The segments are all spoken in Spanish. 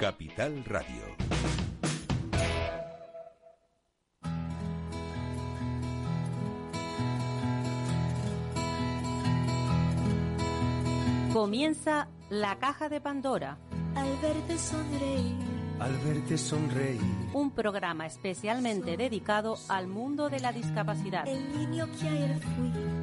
Capital Radio. Comienza la caja de Pandora. Al verte sonreír. Al verte sonreír. Un programa especialmente dedicado al mundo de la discapacidad. El niño que ayer fui.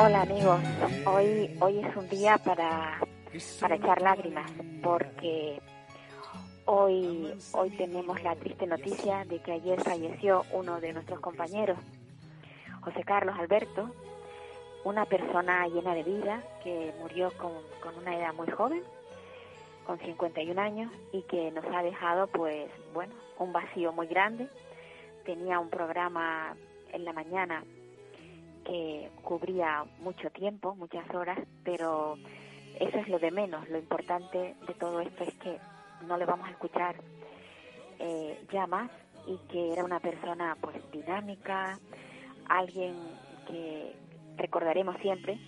Hola amigos, hoy, hoy es un día para, para echar lágrimas porque hoy, hoy tenemos la triste noticia de que ayer falleció uno de nuestros compañeros, José Carlos Alberto, una persona llena de vida que murió con, con una edad muy joven, con 51 años y que nos ha dejado pues bueno, un vacío muy grande. Tenía un programa en la mañana que cubría mucho tiempo, muchas horas, pero eso es lo de menos. Lo importante de todo esto es que no le vamos a escuchar eh, ya más y que era una persona pues dinámica, alguien que recordaremos siempre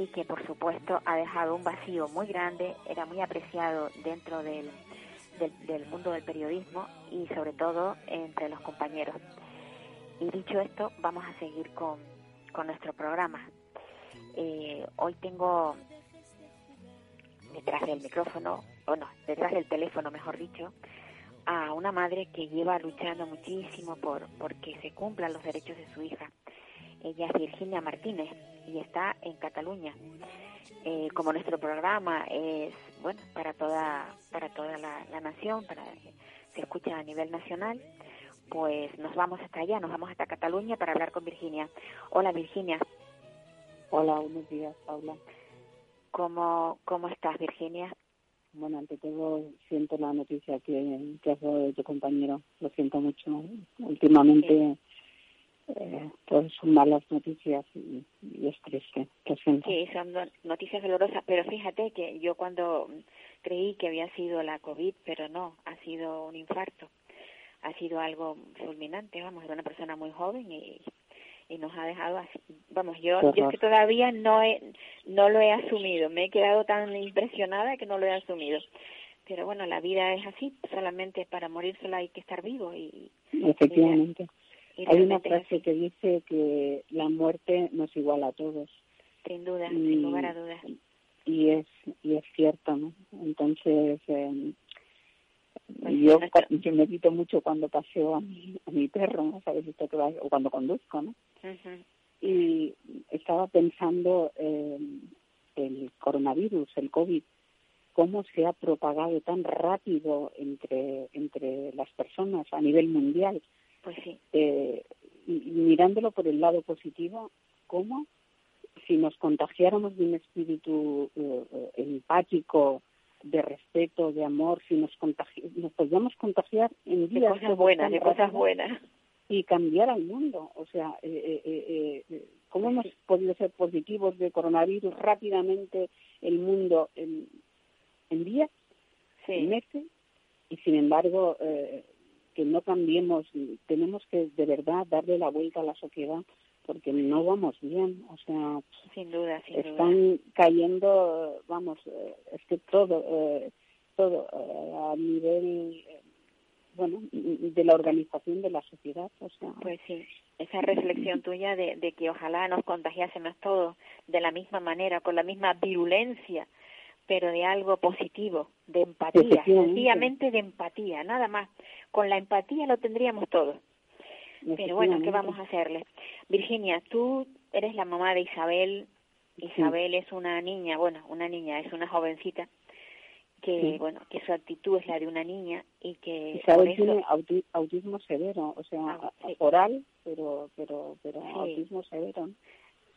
y que por supuesto ha dejado un vacío muy grande, era muy apreciado dentro del, del, del mundo del periodismo y sobre todo entre los compañeros. Y dicho esto, vamos a seguir con, con nuestro programa. Eh, hoy tengo detrás del micrófono, o no, detrás del teléfono, mejor dicho, a una madre que lleva luchando muchísimo por porque se cumplan los derechos de su hija. Ella es Virginia Martínez y está en Cataluña. Eh, como nuestro programa es bueno para toda para toda la, la nación, para se escucha a nivel nacional, pues nos vamos hasta allá, nos vamos hasta Cataluña para hablar con Virginia. Hola Virginia, Hola, buenos días, Paula. ¿cómo, cómo estás Virginia? Bueno, ante todo, siento la noticia que, que has dado de tu compañero. Lo siento mucho. Últimamente, eh, pues son malas noticias y, y es triste. Lo siento. Sí, son no- noticias dolorosas, pero fíjate que yo cuando creí que había sido la COVID, pero no, ha sido un infarto. Ha sido algo fulminante, vamos, era una persona muy joven y, y nos ha dejado así. Vamos, yo, yo es que todavía no he, no lo he asumido, me he quedado tan impresionada que no lo he asumido. Pero bueno, la vida es así, solamente para morir solo hay que estar vivo y, Efectivamente. y Hay una frase que dice que la muerte nos iguala a todos. sin duda, y- sin lugar a dudas. Y es, y es cierto, ¿no? Entonces, eh, Pues sí, yo, yo medito mucho cuando paseo a mi, a mi perro, ¿no? ¿Sabes esto que va? O cuando conduzco, ¿no? Y estaba pensando eh, el coronavirus, el COVID, cómo se ha propagado tan rápido entre, entre las personas a nivel mundial. Pues sí, Eh, y, y mirándolo por el lado positivo, cómo si nos contagiáramos de un espíritu eh, eh, empático, de respeto, de amor, si nos, nos podríamos contagiar en de días cosas buenas, de cosas buenas. y cambiar al mundo. O sea, eh, eh, eh, eh, ¿cómo hemos podido ser positivos de coronavirus rápidamente el mundo en, en días, en meses? Y sin embargo, eh, que no cambiemos, tenemos que de verdad darle la vuelta a la sociedad porque no vamos bien. O sea, sin duda, sin duda. están cayendo, vamos, eh, es que todo, eh, todo eh, a nivel, eh, bueno, de la organización de la sociedad, o sea, Pues sí, esa reflexión tuya de, de que ojalá nos contagiásemos todos de la misma manera, con la misma virulencia, pero de algo positivo, de empatía, sencillamente de empatía, nada más. Con la empatía lo tendríamos todo. Pero bueno, ¿qué vamos a hacerle? Virginia, tú eres la mamá de Isabel. Isabel es una niña, bueno, una niña, es una jovencita que, Sí. bueno, que su actitud es la de una niña y que Isabel eso tiene auti- autismo severo, o sea, Ah, sí. oral, pero pero pero Sí. autismo severo.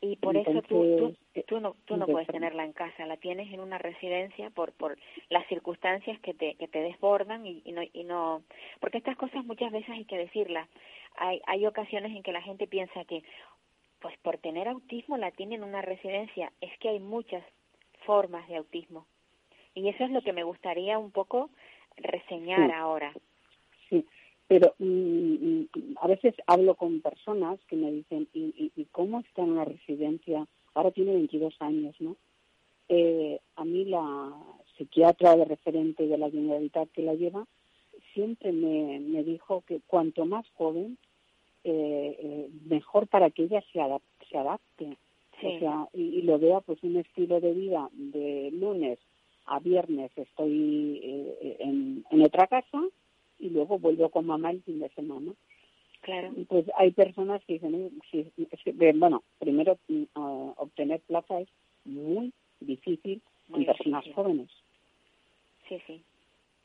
Y por eso tú, tú, tú no, tú no de puedes tenerla en casa, la tienes en una residencia por, por las circunstancias que te, que te desbordan y, y no, y no, porque estas cosas muchas veces hay que decirlas. Hay, hay ocasiones en que la gente piensa que, pues por tener autismo la tiene en una residencia. Es que hay muchas formas de autismo. Y eso es lo que me gustaría un poco reseñar Sí. ahora. Sí, pero mm, mm, a veces hablo con personas que me dicen, ¿y, y, y cómo está en una residencia? Ahora tiene 22 años, ¿no? Eh, a mí la psiquiatra de referente de la Generalitat que la lleva siempre me, me dijo que cuanto más joven, eh, eh, mejor para que ella se, adap- se adapte. Sí. O sea, y, y lo vea pues un estilo de vida de lunes a viernes estoy eh, en, en otra casa y luego vuelvo con mamá el fin de semana. Claro. Pues hay personas que dicen, "Eh, sí, eh, bueno, primero mm, obtener plaza es muy difícil Muy en personas difícil. jóvenes Sí, sí.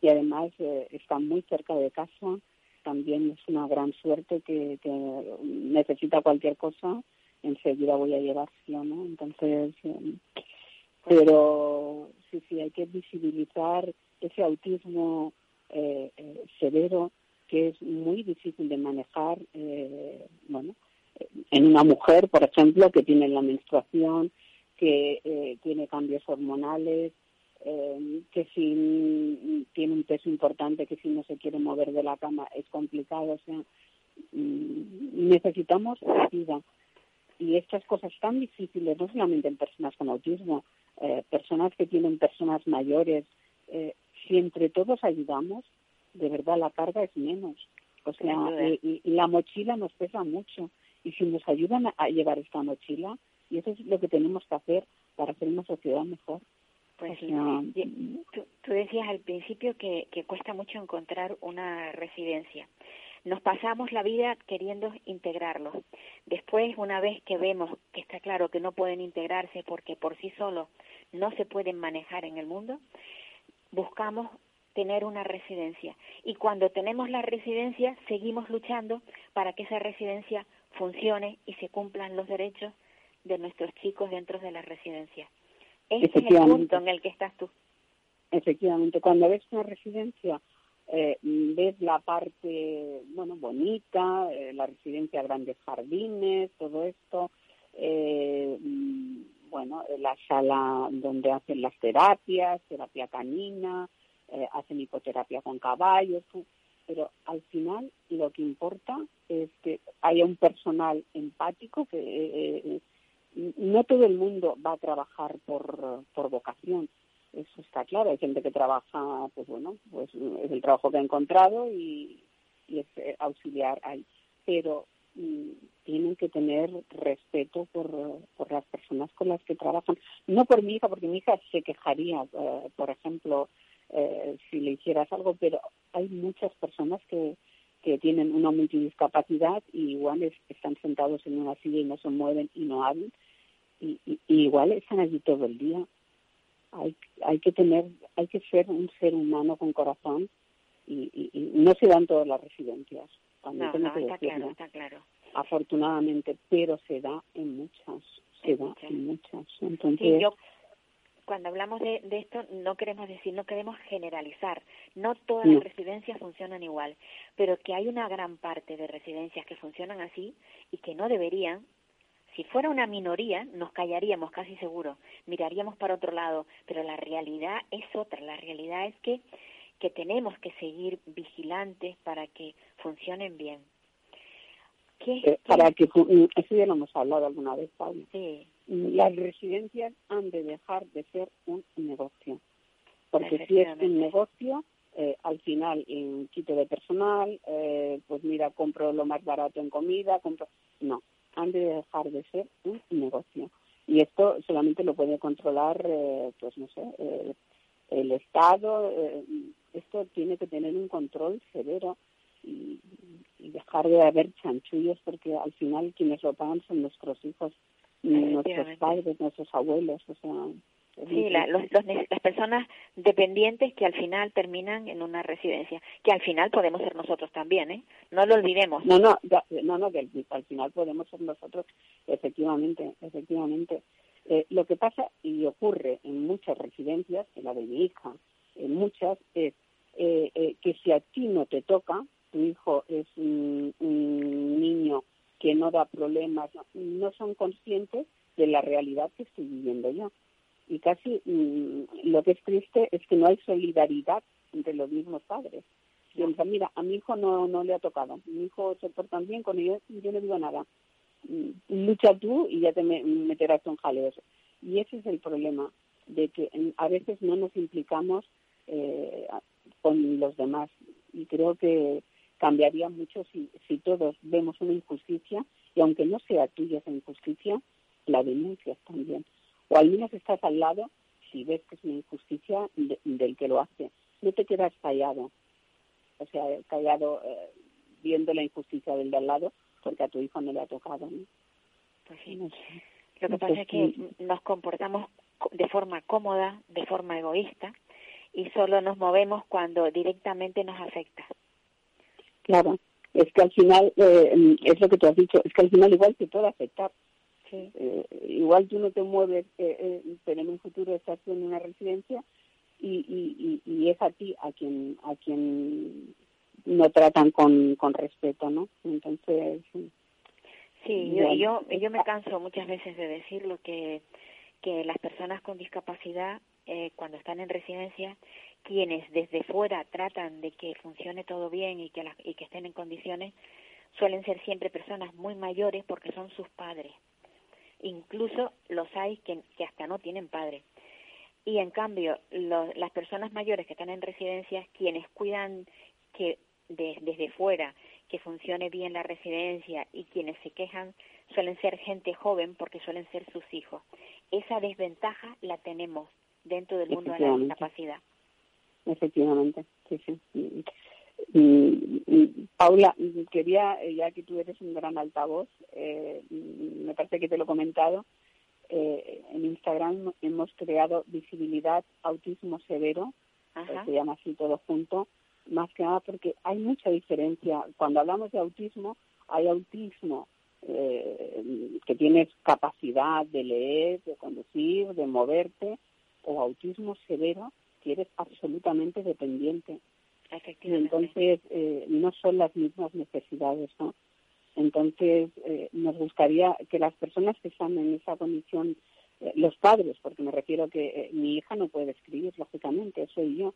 y además eh, está muy cerca de casa. También es una gran suerte que, que necesita cualquier cosa, enseguida voy a llevárselo, ¿no? Entonces, eh, pero sí, sí, hay que visibilizar ese autismo eh, severo que es muy difícil de manejar, eh, bueno, en una mujer, por ejemplo, que tiene la menstruación, que eh, tiene cambios hormonales, eh, que si tiene un peso importante, que si no se quiere mover de la cama es complicado, o sea, mm, necesitamos ayuda. Y estas cosas tan difíciles, no solamente en personas con autismo, personas que tienen personas mayores, si entre todos ayudamos, de verdad la carga es menos. O sea, y, la mochila nos pesa mucho. Y si nos ayudan a, llevar esta mochila, y eso es lo que tenemos que hacer para hacer una sociedad mejor. Pues O sí. sea, Y Tú, tú decías al principio que, que cuesta mucho encontrar una residencia. Nos pasamos la vida queriendo integrarlos. Después, una vez que vemos que está claro que no pueden integrarse porque por sí solos no se pueden manejar en el mundo, buscamos tener una residencia. Y cuando tenemos la residencia, seguimos luchando para que esa residencia funcione y se cumplan los derechos de nuestros chicos dentro de la residencia. Ese es el punto en el que estás tú. Efectivamente, cuando ves una residencia, eh, ves la parte, bueno, bonita, eh, la residencia, grandes jardines, todo esto, eh, mm, bueno, eh, la sala donde hacen las terapias, terapia canina, eh, hacen hipoterapia con caballos, pero al final lo que importa es que haya un personal empático que eh, eh, no todo el mundo va a trabajar por, por vocación, eso está claro. Hay gente que trabaja, pues bueno, pues es el trabajo que ha encontrado y, y es eh, auxiliar ahí. Pero tienen que tener respeto por, las personas con las que trabajan. No por mi hija, porque mi hija se quejaría, eh, por ejemplo, eh, si le hicieras algo, pero hay muchas personas que, tienen una multidiscapacidad y igual es- están sentados en una silla y no se mueven y no hablan. Y, y- igual están allí todo el día. Hay, hay que tener, hay que ser un ser humano con corazón y- y no se dan todas las residencias, No, no, está claro, está claro. afortunadamente, pero se da en muchas, se En da muchas. en muchas. Entonces, Sí, yo cuando hablamos de, de esto no queremos decir, no queremos generalizar. No todas No. las residencias funcionan igual, pero que hay una gran parte de residencias que funcionan así y que no deberían. Si fuera una minoría, nos callaríamos casi seguro, miraríamos para otro lado, pero la realidad es otra. La realidad es que, que tenemos que seguir vigilantes para que funcionen bien. ¿Qué, eh, qué- para que, mm, eso ya lo hemos hablado alguna vez, Pablo, sí, las residencias han de dejar de ser un negocio. Porque si es un negocio, eh, al final un quito de personal, eh, pues mira, compro lo más barato en comida, compro... No, han de dejar de ser un negocio. Y esto solamente lo puede controlar, eh, pues no sé, eh, el Estado. eh, esto tiene que tener un control severo y, y dejar de haber chanchullos porque al final quienes lo pagan son nuestros hijos, nuestros padres, nuestros abuelos. O sea, Sí, la, los, los, las personas dependientes que al final terminan en una residencia, que al final podemos ser nosotros también, ¿eh? No lo olvidemos. No, no, no, no, que al, final podemos ser nosotros, efectivamente, efectivamente. Eh, lo que pasa y ocurre en muchas residencias, en la de mi hija, en muchas, es eh, eh, que si a ti no te toca, tu hijo es un, un niño que no da problemas, no, no son conscientes de la realidad que estoy viviendo yo y casi mmm, lo que es triste es que no hay solidaridad entre los mismos padres. Y piensan, mira, a mi hijo no, no le ha tocado, mi hijo se porta bien con ellos, yo no digo nada. Lucha tú y ya te me, meterás en jaleos. Y ese es el problema, de que a veces no nos implicamos eh, con los demás. Y creo que cambiaría mucho si, si todos vemos una injusticia y aunque no sea tuya esa injusticia, la denuncias también o al menos estás al lado si ves que es una injusticia de, del que lo hace. No te quedas callado, o sea, callado eh, viendo la injusticia del de al lado porque a tu hijo no le ha tocado. ¿no? Pues sí. No sé. Lo que pasa es que nos comportamos de forma cómoda, de forma egoísta, y solo nos movemos cuando directamente nos afecta. Claro, es que al final, eh, es lo que tú has dicho, es que al final igual te puede afectar, Sí. Eh, igual tú no te mueves, eh, eh, pero en un futuro estás en una residencia y, y, y, y, es a ti a quien a quien no tratan con, con respeto, ¿no? Entonces. Sí, yo, yo, yo me canso muchas veces de decirlo que, que las personas con discapacidad, eh, cuando están en residencia, quienes desde fuera tratan de que funcione todo bien y que, la, y que estén en condiciones, suelen ser siempre personas muy mayores porque son sus padres incluso los hay que, que hasta no tienen padre. Y en cambio, las personas mayores que están en residencias, quienes cuidan que de, desde fuera que funcione bien la residencia y quienes se quejan suelen ser gente joven porque suelen ser sus hijos. Esa desventaja la tenemos dentro del mundo de la discapacidad. Efectivamente, sí, sí. Y, Paula, quería, eh, ya que tú eres un gran altavoz, eh, me parece que te lo he comentado, eh, en Instagram hemos creado visibilidad autismo severo, se llama así todo junto, más que nada porque hay mucha diferencia. Cuando hablamos de autismo, hay autismo eh, que tienes capacidad de leer, de conducir, de moverte, o autismo severo que eres absolutamente dependiente. Entonces, eh, no son las mismas necesidades, ¿no? Entonces, eh, nos gustaría que las personas que están en esa condición, eh, los padres, porque me refiero que eh, mi hija no puede escribir, lógicamente, soy yo.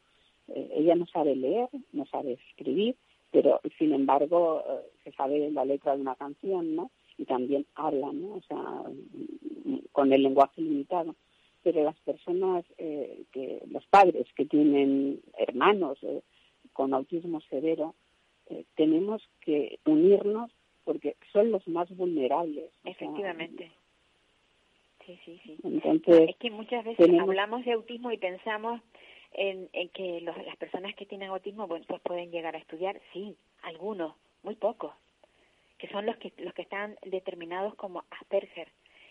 Eh, ella no sabe leer, no sabe escribir, pero sin embargo eh, se sabe la letra de una canción, ¿no? Y también habla, ¿no? O sea, con el lenguaje limitado. Pero las personas, eh, que los padres que tienen hermanos, eh, con autismo severo, eh, tenemos que unirnos porque son los más vulnerables. Efectivamente. sí, sí, sí. Entonces, es que muchas veces tenemos... hablamos de autismo y pensamos en, en que los, las personas que tienen autismo bueno, pues pueden llegar a estudiar, sí, algunos, muy pocos, que son los que los que están determinados como Asperger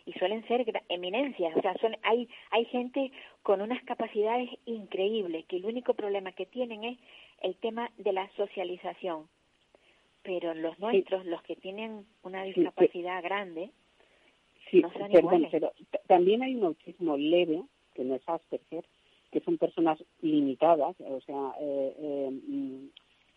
y suelen ser eminencias, o sea, son, hay, hay gente con unas capacidades increíbles, que el único problema que tienen es el tema de la socialización. Pero los nuestros, sí. los que tienen una discapacidad sí, sí. grande, sí, no son perdón, iguales. Pero también hay un autismo leve, que no es Asperger, que son personas limitadas, o sea, eh, eh,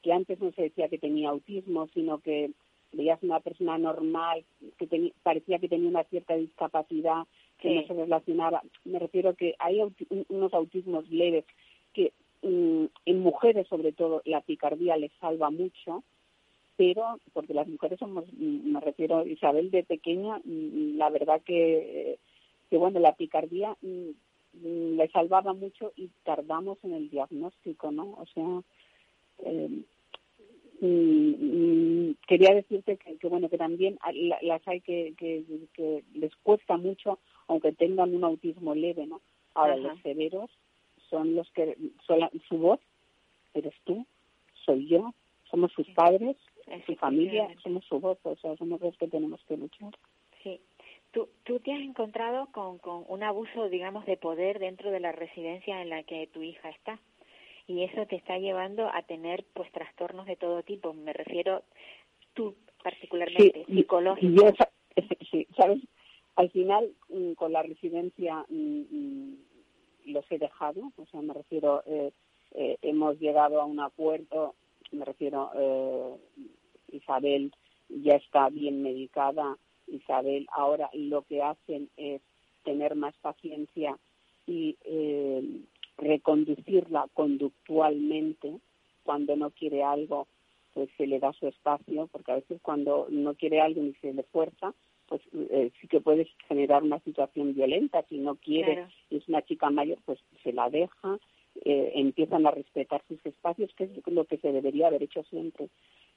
que antes no se decía que tenía autismo, sino que veías una persona normal que parecía que tenía una cierta discapacidad que sí. no se relacionaba. Me refiero que hay auti unos autismos leves que mm, en mujeres sobre todo la picardía les salva mucho, pero porque las mujeres somos, mm, me refiero Isabel de pequeña, mm, la verdad que, que bueno, la picardía le salvaba mucho y tardamos en el diagnóstico, ¿no? O sea, eh, Mm, quería decirte que, que, bueno que también las hay que, que, que, les cuesta mucho aunque tengan un autismo leve no ahora Ajá. los severos son los que son la, su voz eres tú soy yo somos sus padres su familia somos su voz o sea somos los que tenemos que luchar. Sí ¿Tú, tú te has encontrado con, con un abuso, digamos, de poder dentro de la residencia en la que tu hija está. Y eso te está llevando a tener, pues, trastornos de todo tipo. Me refiero, tú particularmente, Sí, y yo sí, ¿sabes? Al final, mm, con la residencia mm, mm, los he dejado, o sea, me refiero, eh, eh, hemos llegado a un acuerdo, me refiero, eh, Isabel ya está bien medicada, Isabel ahora lo que hacen es tener más paciencia y eh, reconducirla conductualmente cuando no quiere algo pues se le da su espacio, porque a veces cuando no quiere algo ni se le fuerza, pues eh, sí que puedes generar una situación violenta. Si no quiere Claro. y es una chica mayor, pues se la deja, eh, empiezan a respetar sus espacios, que es lo que se debería haber hecho siempre.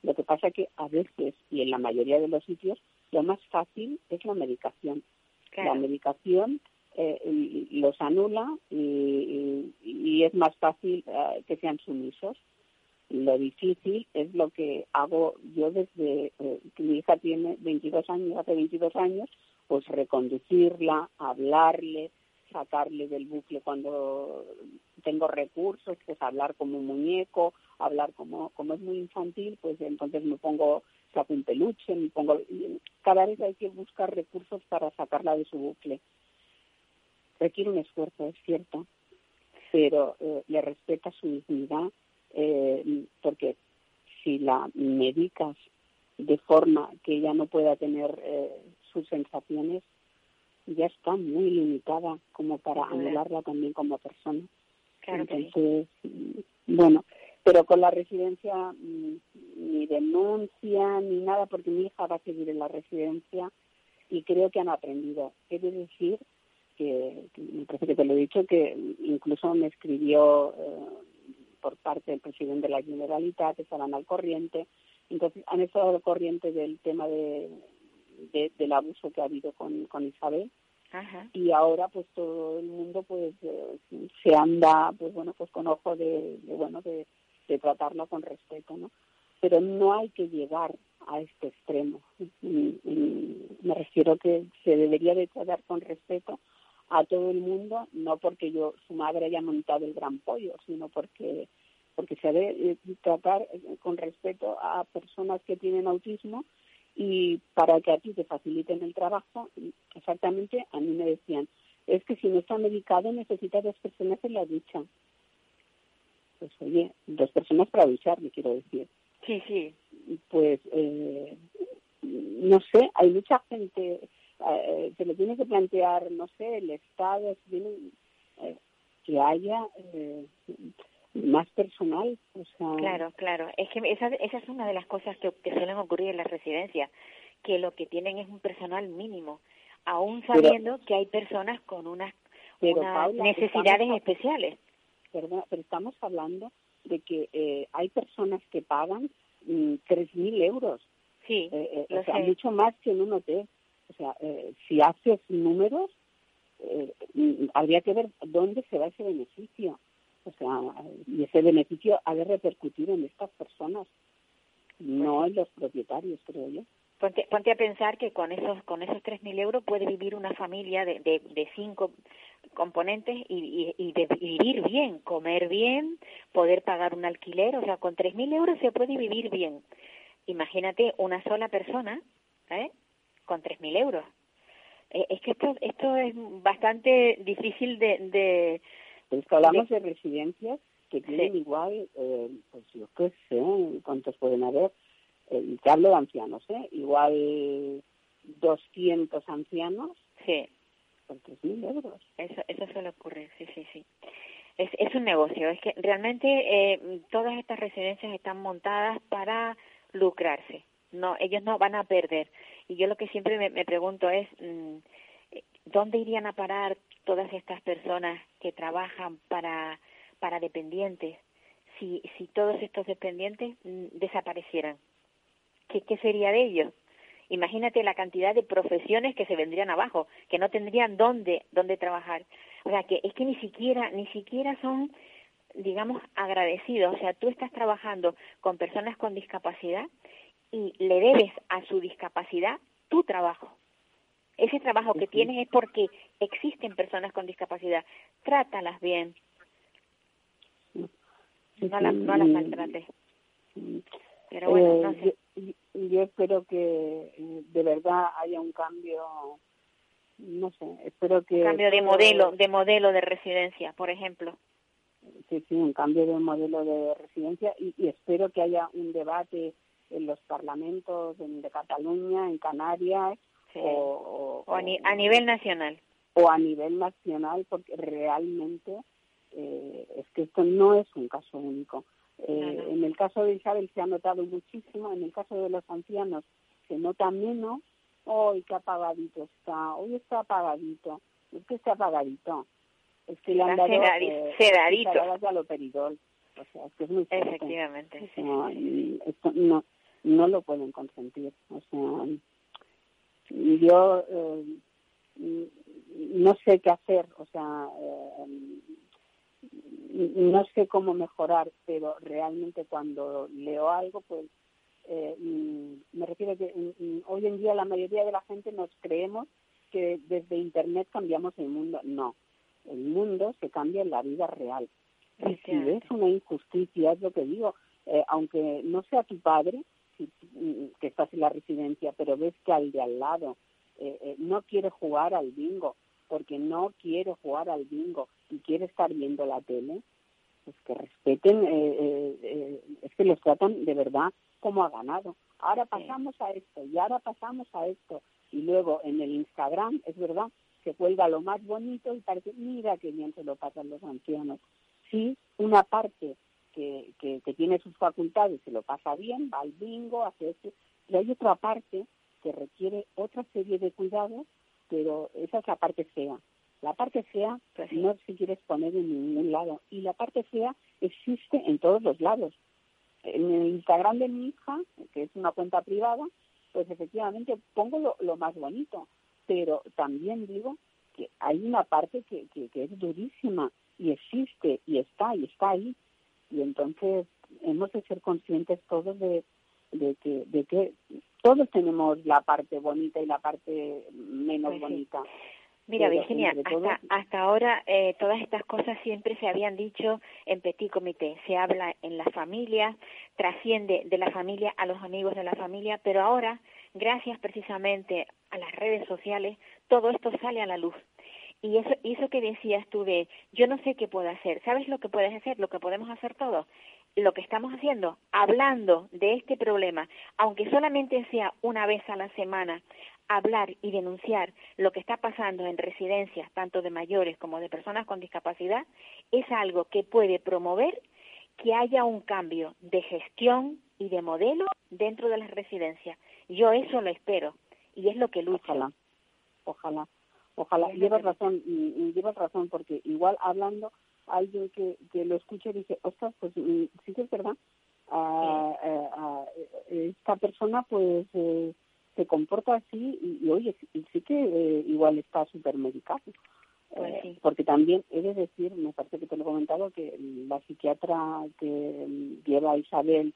Lo que pasa que a veces, y en la mayoría de los sitios, lo más fácil es la medicación. Claro. La medicación eh, los anula y, y- y es más fácil eh, que sean sumisos. Lo difícil es lo que hago yo desde eh, que mi hija tiene 22 años, hace 22 años, pues reconducirla, hablarle, sacarle del bucle cuando tengo recursos, pues hablar como un muñeco, hablar como, como es muy infantil, pues entonces me pongo, saco un peluche, me pongo, cada vez hay que buscar recursos para sacarla de su bucle. Requiere un esfuerzo, es cierto, pero eh, le respeta su dignidad, eh, porque si la medicas de forma que ella no pueda tener eh, sus sensaciones, ya está muy limitada como para anularla también como persona. Claro que sí. Entonces, mm, bueno, pero con la residencia mm, ni denuncia ni nada, porque mi hija va a seguir en la residencia y creo que han aprendido. Quiere decir que, que me parece que te lo he dicho, que incluso me escribió eh, por parte del presidente de la Generalitat, estaban al corriente, entonces han estado al corriente del tema de, de- del abuso que ha habido con, con Isabel Ajá. y ahora pues todo el mundo pues eh, se anda pues bueno pues con ojo de, de, bueno de, de tratarla con respeto no pero no hay que llegar a este extremo. Me refiero que se debería de tratar con respeto a todo el mundo no porque yo su madre haya montado el gran pollo sino porque porque se debe eh, tratar eh, con respeto a personas que tienen autismo y para que a ti te faciliten el trabajo, exactamente a mí me decían, es que si no está medicado necesita dos personas en la ducha. Pues oye, dos personas para duchar, me quiero decir. Sí, sí. Pues eh, no sé, hay mucha gente, eh, se le tiene que plantear, no sé, el Estado, tiene, eh, que haya eh, más personal, o sea, Claro, claro. Es que esa, esa es una de las cosas que, que suelen ocurrir en las residencias, que lo que tienen es un personal mínimo, aún Pero- sabiendo que hay personas con unas, unas Paula, necesidades estamos- especiales. Pero estamos hablando de que eh, hay personas que pagan mm, 3.000 euros, Sí, eh, eh, lo o sea, mucho más que en un hotel. O sea, eh, si haces números, eh, mm, habría que ver dónde se va ese beneficio. O sea, y ese beneficio ha de repercutir en estas personas, no Pues en los propietarios, creo yo. Ponte, ponte a pensar que con esos con esos 3.000 euros puede vivir una familia de, de, de cinco componentes y, y, y de vivir bien, comer bien, poder pagar un alquiler, o sea, con 3.000 euros se puede vivir bien. Imagínate una sola persona, ¿eh? Con 3.000 euros. Eh, es que esto esto es bastante difícil de, de Pero es que hablamos de residencias que tienen Sí. igual, eh, pues yo qué sé, cuántos pueden haber. Eh, y te hablo de ancianos, ¿eh? Igual 200 ancianos sí, por 3.000 euros. Eso, eso suele ocurrir, sí, sí, sí. Es, es un negocio. Es que realmente eh, todas estas residencias están montadas para lucrarse. No, ellos no van a perder. Y yo lo que siempre me, me pregunto es, mm, ¿dónde irían a parar todas estas personas que trabajan para, para dependientes si, si todos estos dependientes mm, desaparecieran? ¿Qué, ¿Qué sería de ellos? Imagínate la cantidad de profesiones que se vendrían abajo, que no tendrían dónde, dónde trabajar. O sea, que es que ni siquiera, ni siquiera son, digamos, agradecidos. O sea, tú estás trabajando con personas con discapacidad y le debes a su discapacidad tu trabajo. Ese trabajo que tienes es porque existen personas con discapacidad. Trátalas bien. No, las no las maltrates. Pero bueno, no sé. Yo, espero que eh, de verdad haya un cambio no sé, espero que... Cambio de modelo, de modelo de residencia, por ejemplo. Sí, sí, un cambio de modelo de residencia y, y espero que haya un debate en los parlamentos de Cataluña, en Canarias Sí. o, O a, ni- a nivel nacional. o a nivel nacional, porque realmente eh, es que esto no es un caso único. Eh. En el caso de Isabel se ha notado muchísimo, en el caso de los ancianos se nota menos. Hoy qué apagadito está, hoy está apagadito, es que está apagadito. Es que le han Está dado sedadi- eh, sedadito. aloperidol. O sea, es que es muy fuerte. Efectivamente. O sea, sí. esto no, no lo pueden consentir. O sea, yo eh, no sé qué hacer, o sea, eh, no sé cómo mejorar, pero realmente cuando leo algo, pues eh, mm, me refiero a que mm, mm, hoy en día la mayoría de la gente nos creemos que desde Internet cambiamos el mundo. No, el mundo se cambia en la vida real. Y si ves una injusticia, es lo que digo, eh, aunque no sea tu padre, si- que estás en la residencia, pero ves que al de al lado eh, eh, no quiere jugar al bingo, porque no quiere jugar al bingo y quiere estar viendo la tele, pues que respeten, eh, eh, eh, es que los tratan de verdad como ha ganado. Ahora pasamos a esto y ahora pasamos a esto. Y luego en el Instagram, es verdad, se cuelga lo más bonito y parece, mira qué bien se lo pasan los ancianos. Sí, una parte que, que, que tiene sus facultades se lo pasa bien, va al bingo, hace esto, pero hay otra parte que requiere otra serie de cuidados, pero esa es la parte fea. La parte fea Pues sí. no se quiere exponer en ningún lado y la parte fea existe en todos los lados. En el Instagram de mi hija, que es una cuenta privada, pues efectivamente pongo lo, lo más bonito, pero también digo que hay una parte que, que, que es durísima y existe y está y está ahí y entonces hemos de ser conscientes todos de, de que de que todos tenemos la parte bonita y la parte menos Pues sí. bonita Mira, Pero, Virginia, todo- hasta, hasta ahora eh, todas estas cosas siempre se habían dicho en petit comité. Se habla en la familia, trasciende de la familia a los amigos de la familia, pero ahora, gracias precisamente a las redes sociales, todo esto sale a la luz. Y eso, y eso que decías tú de, yo no sé qué puedo hacer, ¿sabes lo que puedes hacer? Lo que podemos hacer todos. Lo que estamos haciendo, hablando de este problema, aunque solamente sea una vez a la semana, hablar y denunciar lo que está pasando en residencias, tanto de mayores como de personas con discapacidad, es algo que puede promover que haya un cambio de gestión y de modelo dentro de las residencias. Yo eso lo espero y es lo que lucho. Ojalá, ojalá, ojalá. Llevas razón, llevas razón, porque igual hablando, alguien que, que lo escucha y dice, ostras, pues mm, sí que es verdad, Ah, eh, ah, eh, esta persona pues eh, se comporta así y, y, oye, sí, sí que eh, igual está supermedicado. Pues Eh, sí. Porque también he de decir, me parece que te lo he comentado, que la psiquiatra que mm, lleva a Isabel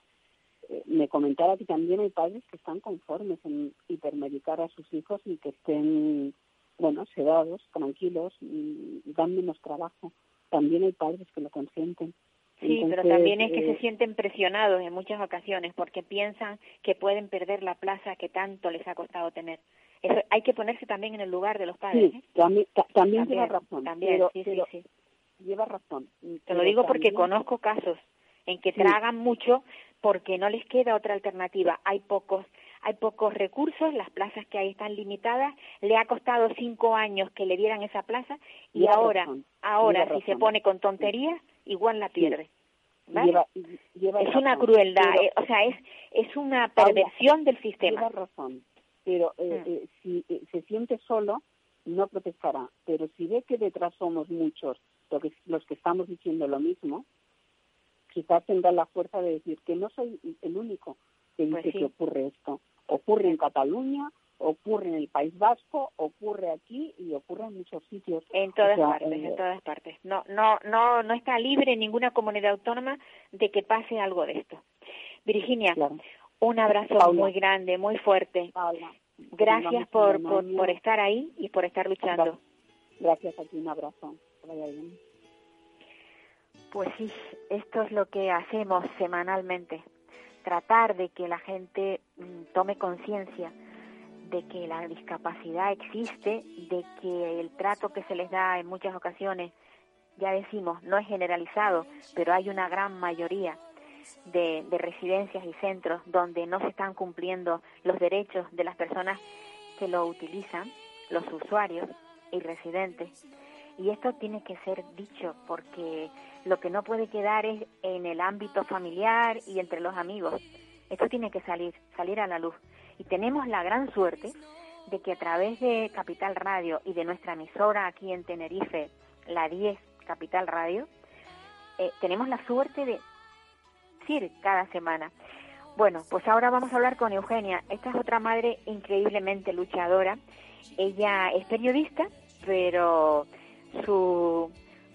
me comentaba que también hay padres que están conformes en hipermedicar a sus hijos y que estén, bueno, sedados, tranquilos, y dan menos trabajo. También hay padres que lo consienten. Sí, pero también es que eh, se sienten presionados en muchas ocasiones porque piensan que pueden perder la plaza que tanto les ha costado tener. Eso hay que ponerse también en el lugar de los padres. Sí, ¿eh? también, ta- también, También, lleva razón. también, pero, sí, pero sí, sí. lleva razón. Te lo digo porque también- conozco casos en que Sí. tragan mucho porque no les queda otra alternativa. Hay pocos, hay pocos recursos, las plazas que hay están limitadas. Le ha costado cinco años que le dieran esa plaza y ahora, razón, ahora si se pone con tonterías, igual la Sí. pierde. ¿vale? Lleva, lleva es una crueldad, pero- eh, o sea, es es una perversión del Lleva sistema. razón, pero eh, Mm. eh, si eh, se siente solo, no protestará. Pero si ve que detrás somos muchos lo que, los que estamos diciendo lo mismo, quizás tendrá la fuerza de decir que no soy el único que dice Pues sí. que ocurre esto. Ocurre en Cataluña, ocurre en el País Vasco, ocurre aquí y ocurre en muchos sitios. En todas O sea, partes, eh, en todas partes. No, no, no, no está libre ninguna comunidad autónoma de que pase algo de esto. Virginia, Claro. un abrazo Paula. muy grande, muy fuerte. Paula, Gracias por, por, por, estar ahí y por estar luchando. Gracias a ti, un abrazo. Pues sí, esto es lo que hacemos semanalmente, tratar de que la gente mm, tome conciencia de que la discapacidad existe, de que el trato que se les da en muchas ocasiones, ya decimos, no es generalizado, pero hay una gran mayoría de, de, residencias y centros donde no se están cumpliendo los derechos de las personas que lo utilizan, los usuarios y residentes. Y esto tiene que ser dicho porque lo que no puede quedar es en el ámbito familiar y entre los amigos. Esto tiene que salir, salir a la luz. Y tenemos la gran suerte de que a través de Capital Radio y de nuestra emisora aquí en Tenerife, la 10 Capital Radio, eh, tenemos la suerte de decir cada semana. Bueno, pues ahora vamos a hablar con Eugenia. Esta es otra madre increíblemente luchadora. Ella es periodista, pero su,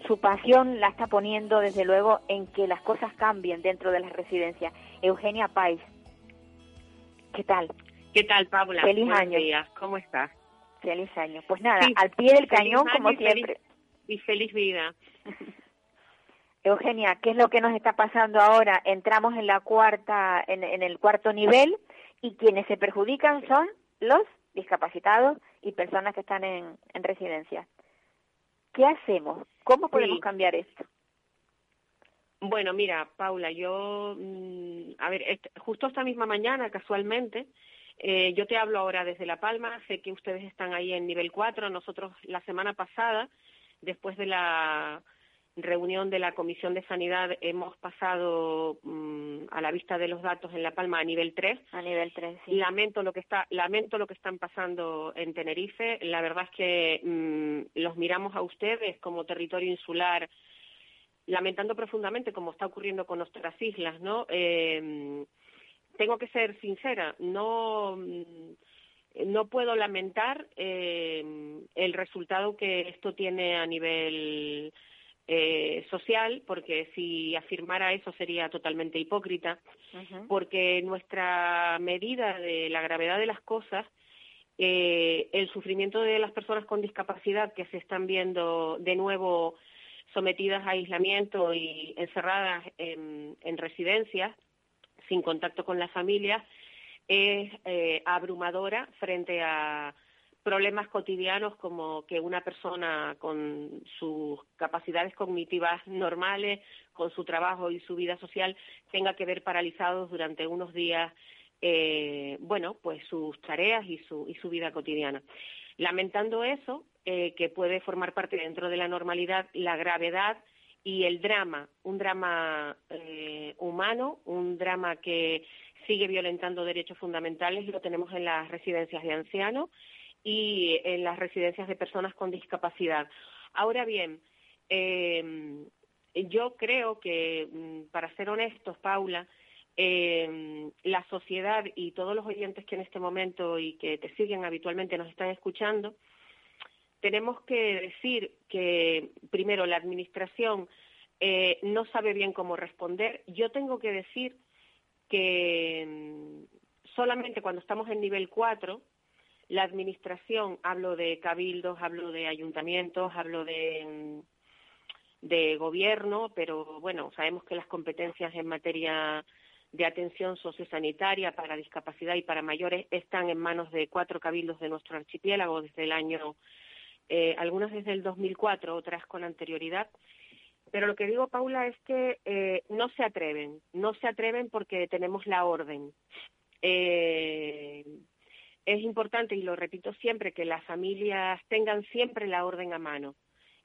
su pasión la está poniendo desde luego en que las cosas cambien dentro de las residencias. Eugenia Pais, ¿qué tal? ¿Qué tal, Paula? Feliz año. ¿Cómo estás? Feliz año. Pues nada, al pie del cañón como siempre. y feliz vida. Eugenia, ¿qué es lo que nos está pasando ahora? Entramos en la cuarta, en, en el cuarto nivel y quienes se perjudican son los discapacitados y personas que están en, en residencia. ¿Qué hacemos? ¿Cómo podemos cambiar esto? Bueno, mira, Paula, yo, mm, a ver, justo esta misma mañana, casualmente, eh, yo te hablo ahora desde La Palma, sé que ustedes están ahí en nivel 4, nosotros la semana pasada, después de la reunión de la Comisión de Sanidad hemos pasado mm, a la vista de los datos en La Palma a nivel 3. A nivel 3, sí. Lamento lo que está lamento lo que están pasando en Tenerife. La verdad es que mm, los miramos a ustedes como territorio insular lamentando profundamente como está ocurriendo con nuestras islas, ¿no? Eh, tengo que ser sincera, no mm, no puedo lamentar eh, el resultado que esto tiene a nivel eh, social, porque si afirmara eso sería totalmente hipócrita, porque nuestra medida de la gravedad de las cosas, eh, el sufrimiento de las personas con discapacidad que se están viendo de nuevo sometidas a aislamiento y encerradas en, residencias, sin contacto con la familia, es eh, abrumadora frente a problemas cotidianos como que una persona con sus capacidades cognitivas normales, con su trabajo y su vida social, tenga que ver paralizados durante unos días, eh, bueno, pues sus tareas y su, y su vida cotidiana. Lamentando eso, eh, que puede formar parte dentro de la normalidad, la gravedad y el drama, un drama eh, humano, un drama que sigue violentando derechos fundamentales, lo tenemos en las residencias de ancianos y en las residencias de personas con discapacidad. Ahora bien, eh, yo creo que, mm, para ser honestos, Paula, eh, la sociedad y todos los oyentes que en este momento y que te siguen habitualmente nos están escuchando, tenemos que decir que, primero, la Administración eh, no sabe bien cómo responder. Yo tengo que decir que mm, solamente cuando estamos en nivel 4, la administración, hablo de cabildos, hablo de ayuntamientos, hablo de, de gobierno, pero bueno, sabemos que las competencias en materia de atención sociosanitaria para discapacidad y para mayores están en manos de cuatro cabildos de nuestro archipiélago desde el año, eh, algunas desde el 2004, otras con anterioridad. Pero lo que digo, Paula, es que eh, no se atreven, no se atreven porque tenemos la orden. Eh, es importante, y lo repito siempre, que las familias tengan siempre la orden a mano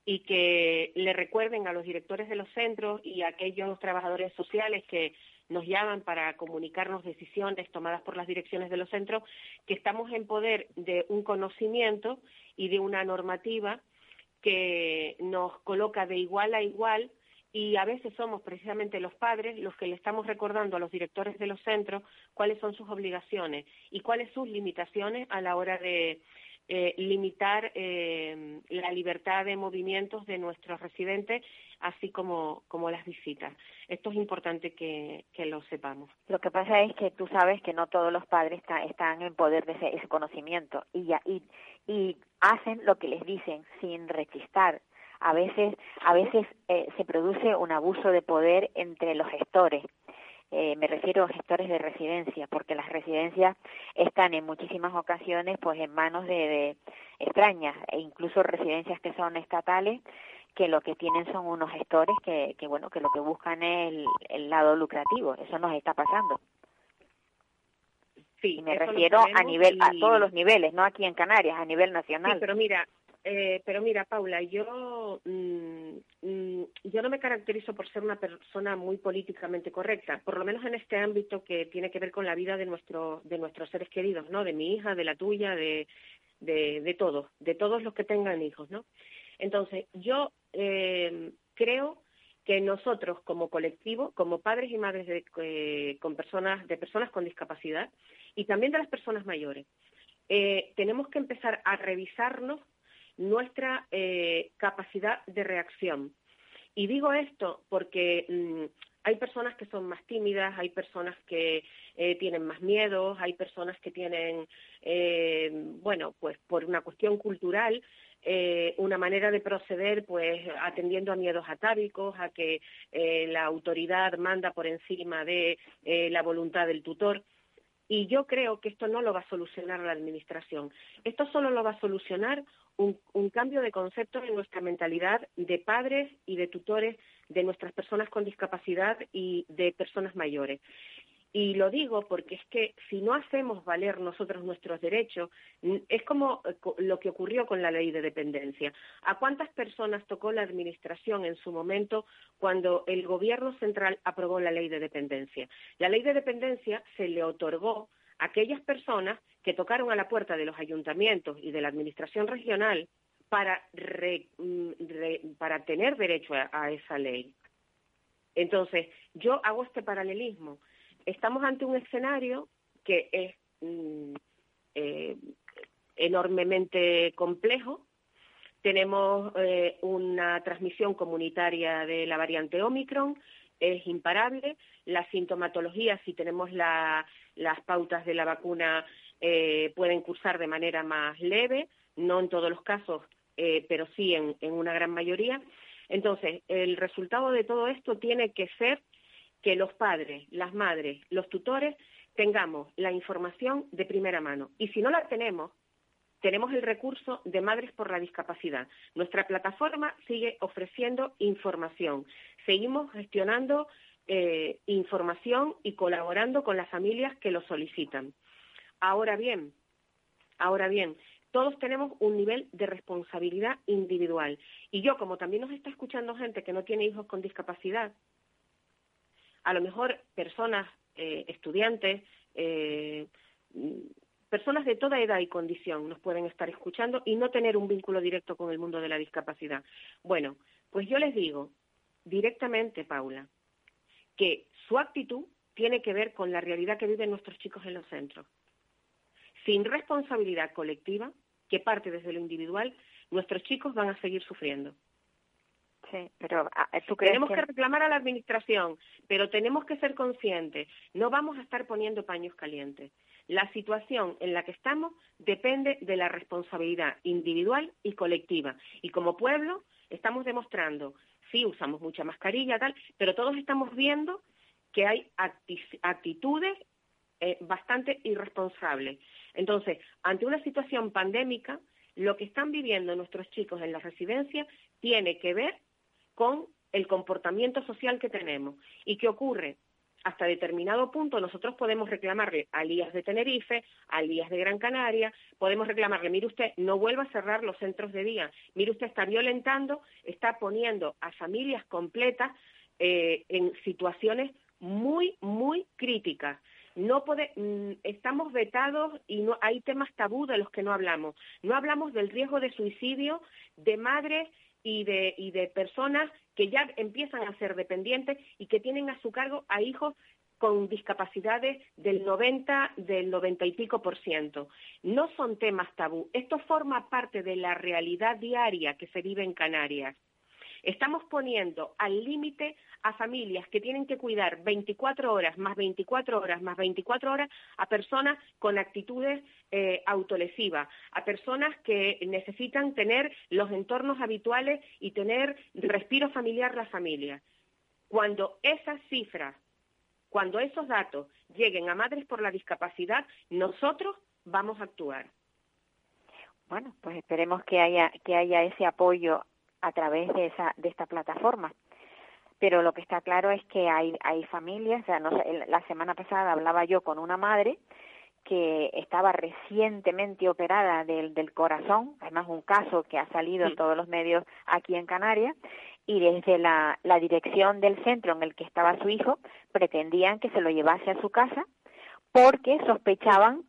y que le recuerden a los directores de los centros y a aquellos trabajadores sociales que nos llaman para comunicarnos decisiones tomadas por las direcciones de los centros, que estamos en poder de un conocimiento y de una normativa que nos coloca de igual a igual y a veces somos precisamente los padres los que le estamos recordando a los directores de los centros cuáles son sus obligaciones y cuáles sus limitaciones a la hora de eh, limitar eh, la libertad de movimientos de nuestros residentes, así como, como las visitas. Esto es importante que, que lo sepamos. Lo que pasa es que tú sabes que no todos los padres están en poder de ese, conocimiento y, y, y hacen lo que les dicen sin rechistar. A veces, a veces eh, se produce un abuso de poder entre los gestores. Eh, me refiero a gestores de residencia, porque las residencias están en muchísimas ocasiones pues en manos de, de extrañas e incluso residencias que son estatales que lo que tienen son unos gestores que, que bueno que lo que buscan es el, el lado lucrativo. Eso nos está pasando. Sí me refiero a nivel a todos los niveles no aquí en Canarias a nivel nacional. sí, pero mira eh, pero mira, Paula, yo, mm, mm, yo no me caracterizo por ser una persona muy políticamente correcta, por lo menos en este ámbito que tiene que ver con la vida de, nuestro, de nuestros seres queridos, ¿no? De mi hija, de la tuya, de, de, todos, de todos los que tengan hijos, ¿no? Entonces, yo eh, creo que nosotros como colectivo, como padres y madres de, eh, con personas, de personas con discapacidad y también de las personas mayores, eh, tenemos que empezar a revisarnos nuestra eh, capacidad de reacción. Y digo esto porque mm, hay personas que son más tímidas, hay personas que eh, tienen más miedos, hay personas que tienen, eh, bueno, pues por una cuestión cultural, una manera de proceder, pues atendiendo a miedos atávicos, a que la autoridad manda por encima de la voluntad del tutor. Y yo creo que esto no lo va a solucionar la Administración. Esto solo lo va a solucionar un, cambio de concepto en nuestra mentalidad de padres y de tutores de nuestras personas con discapacidad y de personas mayores. Y lo digo porque es que si no hacemos valer nosotros nuestros derechos, es como eh, lo que ocurrió con la ley de dependencia. ¿A cuántas personas tocó la Administración en su momento cuando el Gobierno central aprobó la ley de dependencia? La ley de dependencia se le otorgó aquellas personas que tocaron a la puerta de los ayuntamientos y de la administración regional para, mm, para tener derecho a, esa ley. Entonces, yo hago este paralelismo. Estamos ante un escenario que es mm, eh, enormemente complejo. Tenemos eh, una transmisión comunitaria de la variante Omicron, es imparable. La sintomatología, si tenemos las pautas de la vacuna, eh, pueden cursar de manera más leve, no en todos los casos, eh, pero sí en, una gran mayoría. Entonces, el resultado de todo esto tiene que ser que los padres, las madres, los tutores tengamos la información de primera mano. Y si no la tenemos, tenemos el recurso de Madres por la Discapacidad. Nuestra plataforma sigue ofreciendo información. Seguimos gestionando eh, información y colaborando con las familias que lo solicitan. Ahora bien, ahora bien, todos tenemos un nivel de responsabilidad individual. Y yo, como también nos está escuchando gente que no tiene hijos con discapacidad, a lo mejor personas, eh, estudiantes, eh, personas de toda edad y condición nos pueden estar escuchando y no tener un vínculo directo con el mundo de la discapacidad. Bueno, pues yo les digo directamente, Paula, que su actitud tiene que ver con la realidad que viven nuestros chicos en los centros sin responsabilidad colectiva, que parte desde lo individual, nuestros chicos van a seguir sufriendo. Sí, pero ah, tenemos que... reclamar a la administración, pero tenemos que ser conscientes. No vamos a estar poniendo paños calientes. La situación en la que estamos depende de la responsabilidad individual y colectiva. Y como pueblo estamos demostrando, sí, usamos mucha mascarilla, tal, pero todos estamos viendo que hay actitudes eh, bastante irresponsables. Entonces, ante una situación pandémica, lo que están viviendo nuestros chicos en la residencia tiene que ver con el comportamiento social que tenemos. ¿Y qué ocurre? Hasta determinado punto nosotros podemos reclamarle a Lías de Tenerife, a Lías de Gran Canaria, podemos reclamarle, mire usted, no vuelva a cerrar los centros de día, mire usted, está violentando, está poniendo a familias completas eh, en situaciones muy, muy críticas no mm, estamos vetados y no hay temas tabú de los que no hablamos. No hablamos del riesgo de suicidio de madres y de, y de personas que ya empiezan a ser dependientes y que tienen a su cargo a hijos con discapacidades del 90, del 90 y pico por ciento. No son temas tabú. Esto forma parte de la realidad diaria que se vive en Canarias. Estamos poniendo al límite a familias que tienen que cuidar 24 horas, más 24 horas, más 24 horas a personas con actitudes eh, autolesivas, a personas que necesitan tener los entornos habituales y tener respiro familiar la familia. Cuando esas cifras, cuando esos datos lleguen a madres por la discapacidad, nosotros vamos a actuar. Bueno, pues esperemos que haya que haya ese apoyo a través de esa de esta plataforma. Pero lo que está claro es que hay hay familias, o sea, no la semana pasada hablaba yo con una madre que estaba recientemente operada del, del corazón, además un caso que ha salido en todos los medios aquí en Canarias, y desde la, la dirección del centro en el que estaba su hijo pretendían que se lo llevase a su casa porque sospechaban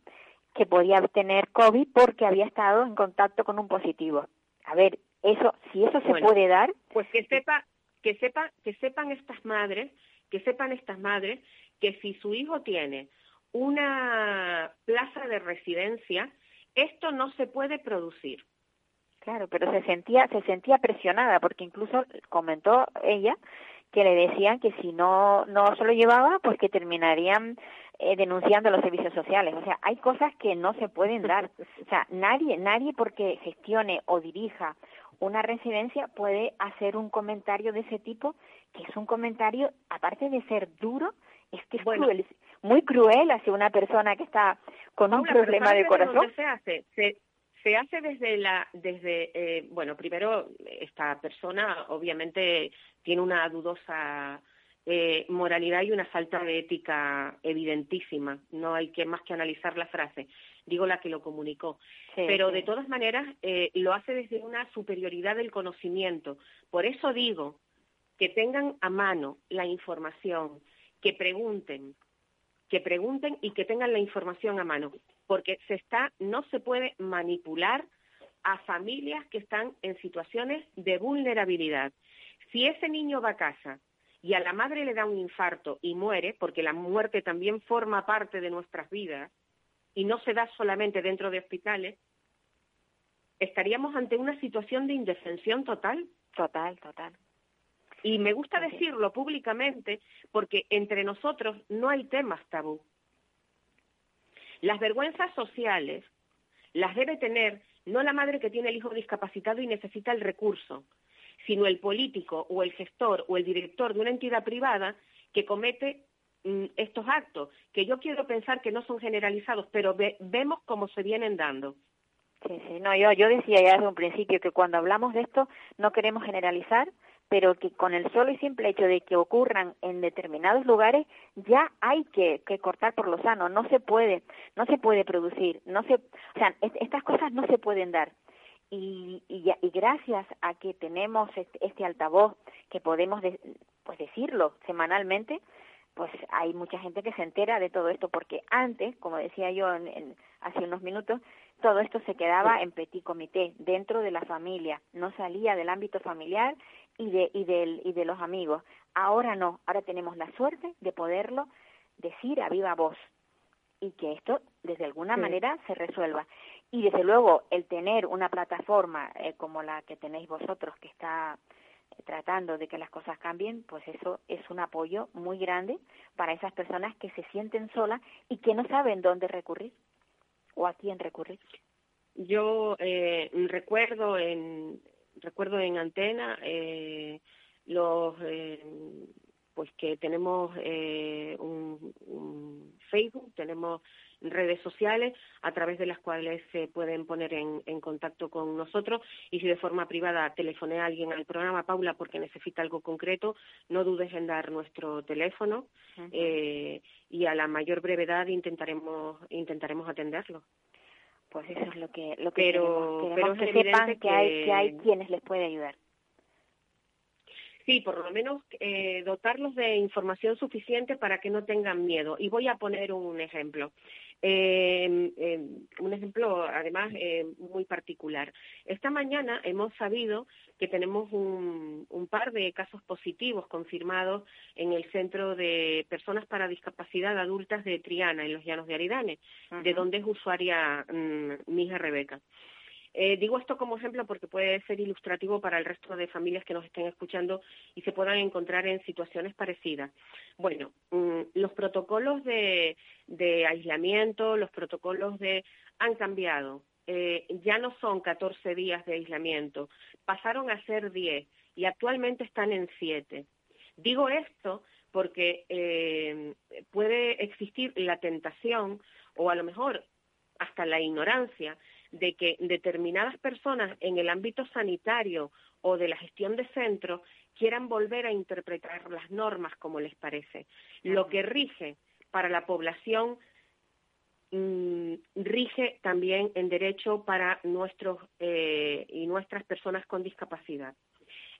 que podía tener COVID porque había estado en contacto con un positivo. A ver, eso, si eso se puede dar, pues que sepa, que sepa, que sepan estas madres, que sepan estas madres que si su hijo tiene una plaza de residencia, esto no se puede producir. Claro, pero se sentía, se sentía presionada porque incluso comentó ella que le decían que si no, no se lo llevaba, pues que terminarían eh, denunciando los servicios sociales. O sea, hay cosas que no se pueden dar. O sea, nadie, nadie porque gestione o dirija una residencia puede hacer un comentario de ese tipo, que es un comentario, aparte de ser duro, es que es cruel, muy cruel hacia una persona que está con un problema de corazón. se hace? Se, se hace desde la, desde, eh, bueno, primero esta persona obviamente tiene una dudosa eh, moralidad y una falta de ética evidentísima. No hay que más que analizar la frase. Digo la que lo comunicó. Pero de todas maneras eh, lo hace desde una superioridad del conocimiento. Por eso digo que tengan a mano la información, que pregunten, que pregunten y que tengan la información a mano, porque se está, no se puede manipular a familias que están en situaciones de vulnerabilidad. Si ese niño va a casa y a la madre le da un infarto y muere, porque la muerte también forma parte de nuestras vidas y no se da solamente dentro de hospitales, estaríamos ante una situación de indefensión total. Total, total. Y me gusta decirlo públicamente porque entre nosotros no hay temas tabú. Las vergüenzas sociales las debe tener no la madre que tiene el hijo discapacitado y necesita el recurso, sino el político o el gestor o el director de una entidad privada que comete estos actos, que yo quiero pensar que no son generalizados, pero vemos cómo se vienen dando. Sí, sí, no, yo, yo decía ya desde un principio que cuando hablamos de esto no queremos generalizar, pero que con el solo y simple hecho de que ocurran en determinados lugares ya hay que, que cortar por lo sano, no se puede, no se puede producir, no se, o sea, estas cosas no se pueden dar y, y, y, gracias a que tenemos este, este altavoz que podemos pues decirlo semanalmente, pues hay mucha gente que se entera de todo esto porque antes, como decía yo en, hace unos minutos, todo esto se quedaba en petit comité, dentro de la familia, no salía del ámbito familiar y de, y, del, y de los amigos. Ahora no, ahora tenemos la suerte de poderlo decir a viva voz y que esto desde alguna manera se resuelva. Y desde luego el tener una plataforma eh, como la que tenéis vosotros que está tratando de que las cosas cambien, pues eso es un apoyo muy grande para esas personas que se sienten solas y que no saben dónde recurrir o a quién recurrir. Yo eh, recuerdo en recuerdo en antena eh, los eh, pues que tenemos eh, un, un, Facebook, tenemos redes sociales a través de las cuales se pueden poner en, en, contacto con nosotros y si de forma privada telefoné a alguien al programa, Paula, porque necesita algo concreto, no dudes en dar nuestro teléfono eh, y a la mayor brevedad intentaremos, intentaremos atenderlo. Pues eso es lo que, lo que pero, queremos, que sepan que, hay, que hay quienes les puede ayudar. Sí, por lo menos eh, dotarlos de información suficiente para que no tengan miedo. Y voy a poner un ejemplo. Eh, eh, un ejemplo, además, eh, muy particular. Esta mañana hemos sabido que tenemos un, un, par de casos positivos confirmados en el Centro de Personas para Discapacidad Adultas de Triana, en los Llanos de Aridane, uh -huh. de donde es usuaria mmm, mi hija Rebeca. Eh, digo esto como ejemplo porque puede ser ilustrativo para el resto de familias que nos estén escuchando y se puedan encontrar en situaciones parecidas. Bueno, mmm, los protocolos de, de, aislamiento, los protocolos de han cambiado. Eh, ya no son 14 días de aislamiento, pasaron a ser 10 y actualmente están en 7. Digo esto porque eh, puede existir la tentación o a lo mejor hasta la ignorancia de que determinadas personas en el ámbito sanitario o de la gestión de centros quieran volver a interpretar las normas como les parece. Lo que rige para la población mmm, rige también en derecho para nuestros eh, y nuestras personas con discapacidad.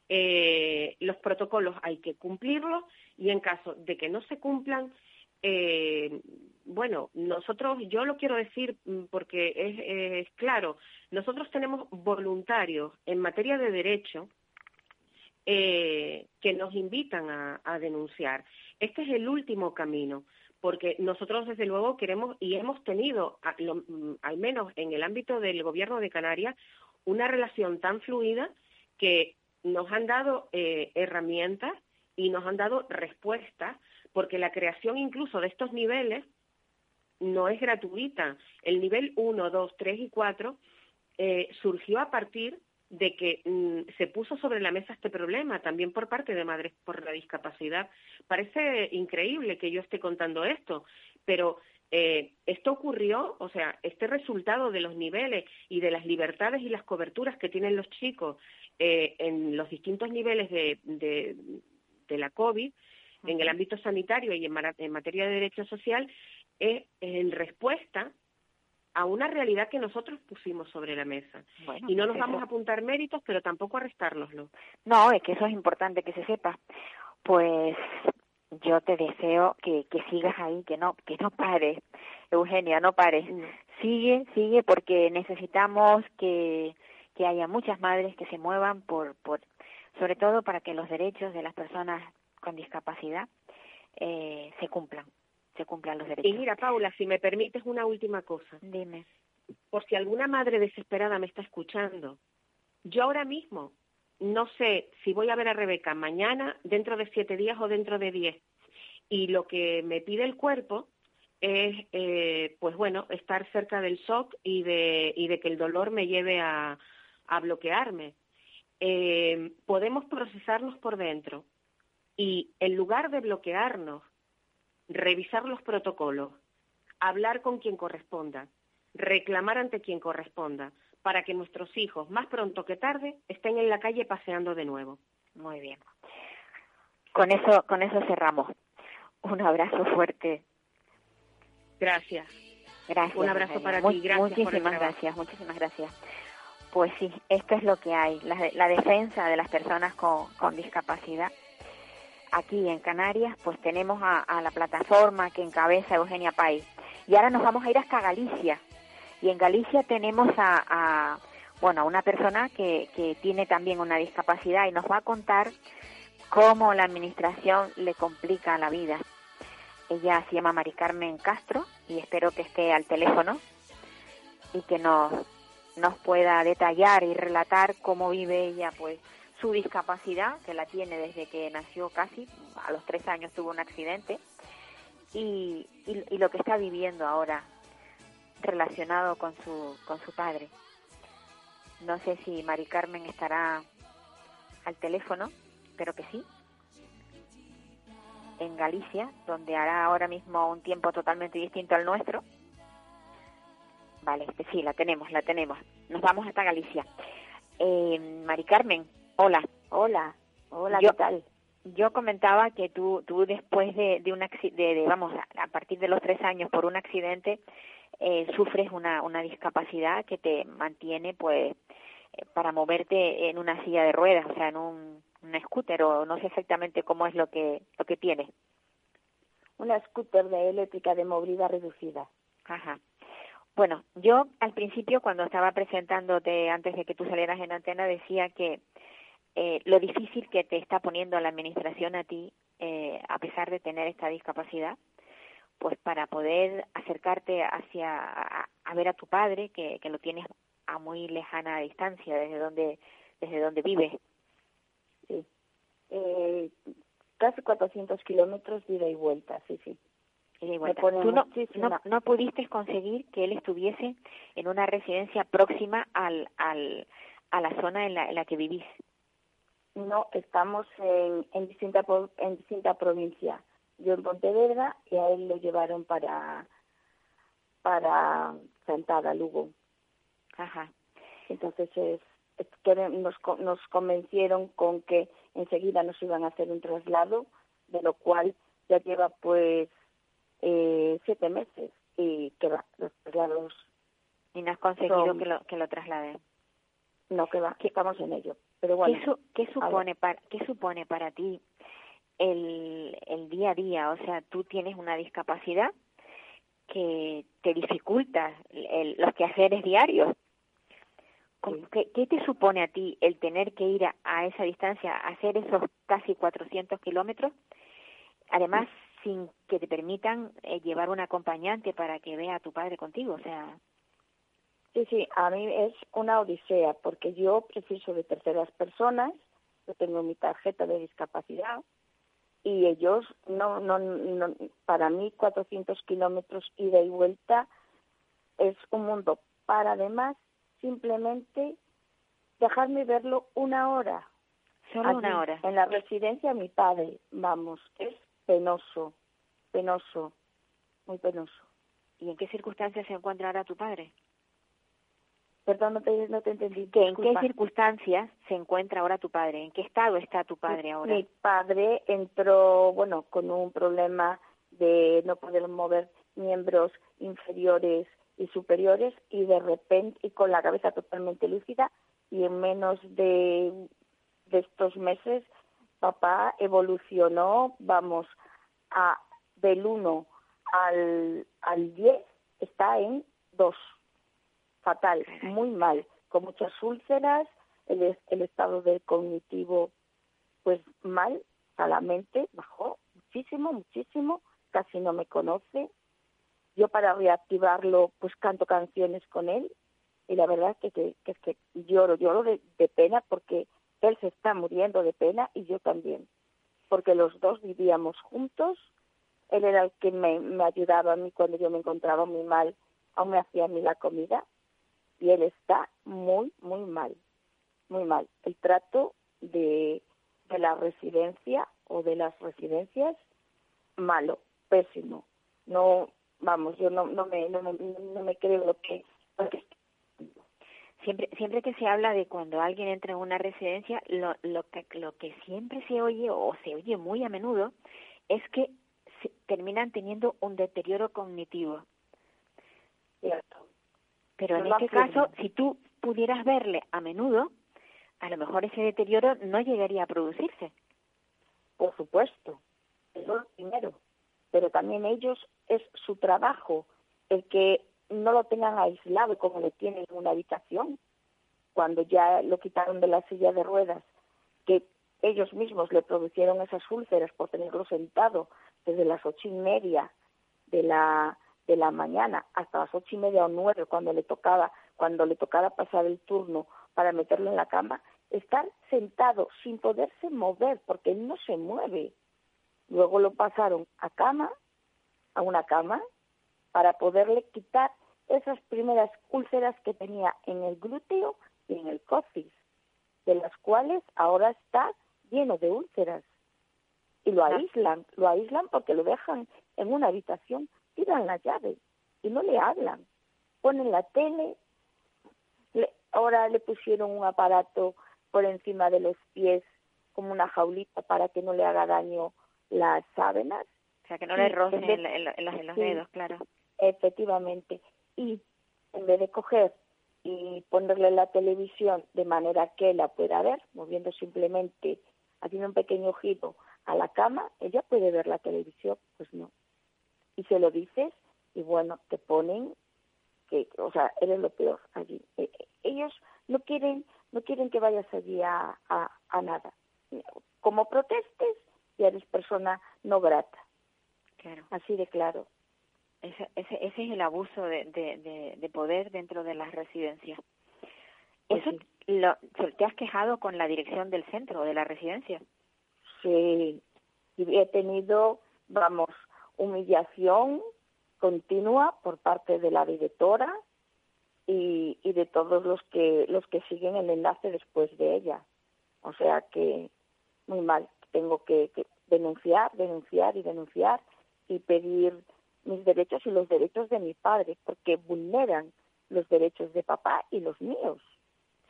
Eh, los protocolos hay que cumplirlos y en caso de que no se cumplan, eh, bueno, nosotros, yo lo quiero decir mm, porque es, claro, nosotros tenemos voluntarios en materia de derecho eh, que nos invitan a, denunciar. Este es el último camino, porque nosotros desde luego queremos y hemos tenido, mm, al menos en el ámbito del gobierno de Canarias, una relación tan fluida que nos han dado eh, herramientas y nos han dado respuestas, porque la creación incluso de estos niveles no es gratuita. El nivel 1, 2, 3 y 4 eh, surgió a partir de que mm, se puso sobre la mesa este problema, también por parte de Madres por la Discapacidad. Parece increíble que yo esté contando esto, pero eh, esto ocurrió, o sea, este resultado de los niveles y de las libertades y las coberturas que tienen los chicos eh, en los distintos niveles de, de, de la COVID, uh -huh. en el ámbito sanitario y en, en materia de derecho social, es en respuesta a una realidad que nosotros pusimos sobre la mesa. Bueno, y no nos vamos eso... a apuntar méritos, pero tampoco a restárnoslo. No, es que eso es importante que se sepa. Pues yo te deseo que, que sigas ahí, que no, que no pares, Eugenia, no pares. Mm. Sigue, sigue, porque necesitamos que, que haya muchas madres que se muevan por, por, sobre todo para que los derechos de las personas con discapacidad eh, se cumplan se cumplan los derechos. Y mira, Paula, si me permites una última cosa. Dime. Por si alguna madre desesperada me está escuchando, yo ahora mismo no sé si voy a ver a Rebeca mañana, dentro de siete días o dentro de diez. Y lo que me pide el cuerpo es, eh, pues bueno, estar cerca del shock y de, y de que el dolor me lleve a, a bloquearme. Eh, podemos procesarnos por dentro y en lugar de bloquearnos revisar los protocolos, hablar con quien corresponda, reclamar ante quien corresponda, para que nuestros hijos, más pronto que tarde, estén en la calle paseando de nuevo. Muy bien. Con eso, con eso cerramos. Un abrazo fuerte. Gracias. Gracias. Un abrazo para ti. Gracias muchísimas gracias, muchísimas gracias. Pues sí, esto es lo que hay, la, la defensa de las personas con, con discapacidad aquí en Canarias, pues tenemos a, la plataforma que encabeza Eugenia País. Y ahora nos vamos a ir hasta Galicia. Y en Galicia tenemos a, a bueno, a una persona que, que tiene también una discapacidad y nos va a contar cómo la administración le complica la vida. Ella se llama Mari Carmen Castro y espero que esté al teléfono y que nos, nos pueda detallar y relatar cómo vive ella, pues, su discapacidad, que la tiene desde que nació casi, a los tres años tuvo un accidente, y, y, lo que está viviendo ahora relacionado con su, con su padre. No sé si Mari Carmen estará al teléfono, pero que sí, en Galicia, donde hará ahora mismo un tiempo totalmente distinto al nuestro. Vale, sí, la tenemos, la tenemos. Nos vamos hasta Galicia. Eh, Mari Carmen, Hola. Hola. Hola, yo, ¿qué tal? Yo comentaba que tú, tú después de, de un de, de, vamos, a, partir de los tres años por un accidente, eh, sufres una, una discapacidad que te mantiene, pues, eh, para moverte en una silla de ruedas, o sea, en un, una scooter o no sé exactamente cómo es lo que lo que tiene. Una scooter de eléctrica de movilidad reducida. Ajá. Bueno, yo al principio cuando estaba presentándote antes de que tú salieras en antena decía que eh, lo difícil que te está poniendo la administración a ti, eh, a pesar de tener esta discapacidad, pues para poder acercarte hacia a, ver a tu padre, que, que, lo tienes a muy lejana distancia desde donde desde donde vive. Sí. Eh, casi 400 kilómetros de ida y vuelta, sí, sí. Y vuelta. ¿Tú no, no, no, pudiste conseguir que él estuviese en una residencia próxima al, al, a la zona en la, en la que vivís? No, estamos en, en, distinta, en distinta provincia. Yo en Pontevedra y a él lo llevaron para para Lugo. Ajá. Entonces es, que nos, nos convencieron con que enseguida nos iban a hacer un traslado, de lo cual ya lleva pues eh, siete meses y que va, los traslados. ¿Y no has conseguido que, lo, que lo trasladen? No, que va, que estamos en ello. ¿Qué, supone para, ¿Qué supone para ti el, el día a día? O sea, tú tienes una discapacidad que te dificulta el, los quehaceres diarios. ¿Qué, ¿Qué, te supone a ti el tener que ir a, esa distancia, a hacer esos casi 400 kilómetros? Además, sin que te permitan eh, llevar un acompañante para que vea a tu padre contigo. O sea, Sí, sí, a mí es una odisea porque yo preciso de terceras personas, yo tengo mi tarjeta de discapacidad y ellos no, no, no para mí 400 kilómetros ida y vuelta es un mundo. Para además simplemente dejarme verlo una hora. Solo una hora. En la residencia mi padre, vamos, es penoso, penoso, muy penoso. ¿Y en qué circunstancias se encuentra ahora tu padre? Perdón, no te, no te entendí. ¿En qué circunstancias se encuentra ahora tu padre? ¿En qué estado está tu padre ahora? Mi padre entró, bueno, con un problema de no poder mover miembros inferiores y superiores y de repente, y con la cabeza totalmente lúcida, y en menos de, de estos meses, papá evolucionó, vamos, a del 1 al, al 10, está en 2 fatal, muy mal, con muchas úlceras, el, el estado del cognitivo pues mal, a la mente bajó muchísimo, muchísimo, casi no me conoce. Yo para reactivarlo pues canto canciones con él y la verdad es que, que, que, lloro, lloro de, de pena porque él se está muriendo de pena y yo también, porque los dos vivíamos juntos, él era el que me, me ayudaba a mí cuando yo me encontraba muy mal, aún me hacía a mí la comida y él está muy, muy mal, muy mal. El trato de, de la residencia o de las residencias, malo, pésimo. No, vamos, yo no, no, me, no, me, no me creo lo que, Siempre, siempre que se habla de cuando alguien entra en una residencia, lo, lo, que, lo que siempre se oye o se oye muy a menudo es que terminan teniendo un deterioro cognitivo. Cierto. Pero en este caso, si tú pudieras verle a menudo, a lo mejor ese deterioro no llegaría a producirse. Por supuesto, eso es lo primero. Pero también ellos es su trabajo el que no lo tengan aislado como lo tienen en una habitación, cuando ya lo quitaron de la silla de ruedas, que ellos mismos le producieron esas úlceras por tenerlo sentado desde las ocho y media de la de la mañana hasta las ocho y media o nueve cuando le tocaba, cuando le tocaba pasar el turno para meterlo en la cama, estar sentado sin poderse mover porque él no se mueve. Luego lo pasaron a cama, a una cama, para poderle quitar esas primeras úlceras que tenía en el glúteo y en el coxis, de las cuales ahora está lleno de úlceras. Y lo aíslan, lo aíslan porque lo dejan en una habitación tiran la llave y no le hablan. Ponen la tele, ahora le pusieron un aparato por encima de los pies como una jaulita para que no le haga daño las sábanas. O sea, que no le rocen en, los, dedos, claro. Efectivamente. Y en vez de coger y ponerle la televisión de manera que la pueda ver, moviendo simplemente haciendo un pequeño giro a la cama, ella puede ver la televisión, pues no. Y se lo dices y bueno, te ponen que, o sea, eres lo peor allí. E, e, ellos no quieren, no quieren que vayas allí a, a, nada. Como protestes, ya eres persona no grata. Claro. Así de claro. Ese, ese, ese es el abuso de, de, de, poder dentro de las residencias. Pues ¿Eso lo, te has quejado con la dirección del centro, de la residencia? Sí, y he tenido, vamos, humillación continua por parte de la directora y, y de todos los que los que siguen el enlace después de ella. O sea que muy mal. Tengo que, que denunciar, denunciar y denunciar y pedir mis derechos y los derechos de mi padre, porque vulneran los derechos de papá y los míos.